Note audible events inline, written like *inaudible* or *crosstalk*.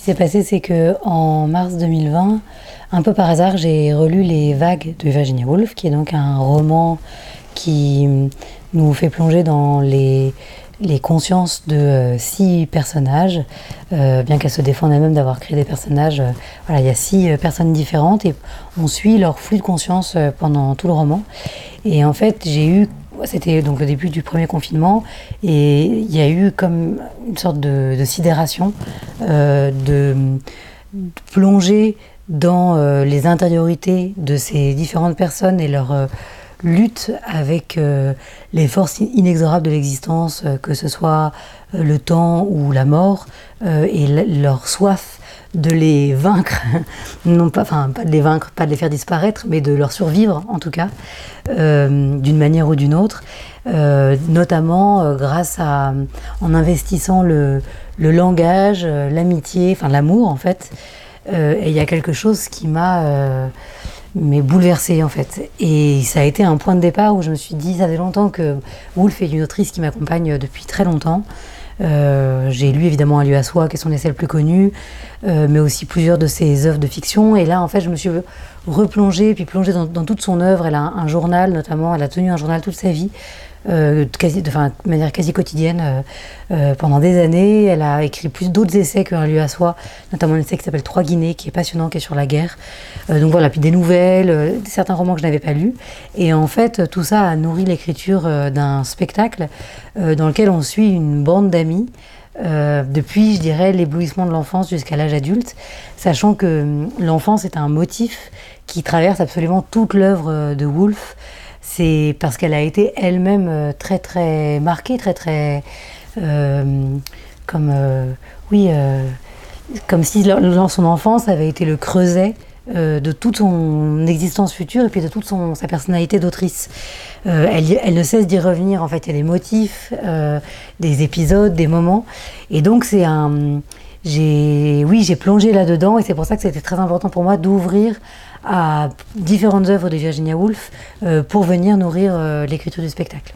qui s'est passé, c'est que en mars 2020, un peu par hasard, j'ai relu Les Vagues de Virginia Woolf, qui est donc un roman qui nous fait plonger dans les, les consciences de euh, six personnages, euh, bien qu'elle se défende elle-même d'avoir créé des personnages. euh, voilà, il y a six personnes différentes et on suit leur flux de conscience pendant tout le roman. Et en fait, j'ai eu, c'était donc le début du premier confinement, et il y a eu comme une sorte de, sidération, euh, de, plonger dans euh, les intériorités de ces différentes personnes et leur euh, lutte avec les forces inexorables de l'existence, que ce soit le temps ou la mort, et le- leur soif de les vaincre, *laughs* non pas, enfin pas de les vaincre, pas de les faire disparaître, mais de leur survivre en tout cas, euh, d'une manière ou d'une autre, euh, notamment euh, grâce à, en investissant le, le langage, l'amitié, enfin l'amour en fait. Et il y a quelque chose qui m'a mais bouleversée en fait. Et ça a été un point de départ où je me suis dit, ça fait longtemps que Woolf est une autrice qui m'accompagne depuis très longtemps. Euh, j'ai lu évidemment Un lieu à soi, qui est son essai le plus connu, euh, mais aussi plusieurs de ses œuvres de fiction. Et là, en fait, je me suis replongée, puis plongée dans, toute son œuvre. Elle a un journal, notamment, elle a tenu un journal toute sa vie, euh, quasi, de, manière quasi quotidienne euh, euh, pendant des années. Elle a écrit plus d'autres essais qu'un lieu à soi, notamment un essai qui s'appelle Trois Guinées, qui est passionnant, qui est sur la guerre. Donc voilà, puis des nouvelles, certains romans que je n'avais pas lus. Et en fait, tout ça a nourri l'écriture d'un spectacle dans lequel on suit une bande d'amis. depuis, je dirais, l'éblouissement de l'enfance jusqu'à l'âge adulte, sachant que hum, l'enfance est un motif qui traverse absolument toute l'œuvre de Woolf. C'est parce qu'elle a été elle-même euh, très très marquée, très très euh, comme euh, oui, comme si dans son enfance avait été le creuset de toute son existence future et puis de toute son, sa personnalité d'autrice. Elle, elle ne cesse d'y revenir, en fait, il y a des motifs, des épisodes, des moments. Et donc, c'est un. J'ai, oui, j'ai plongé là-dedans et c'est pour ça que c'était très important pour moi d'ouvrir à différentes œuvres de Virginia Woolf euh, pour venir nourrir euh, l'écriture du spectacle.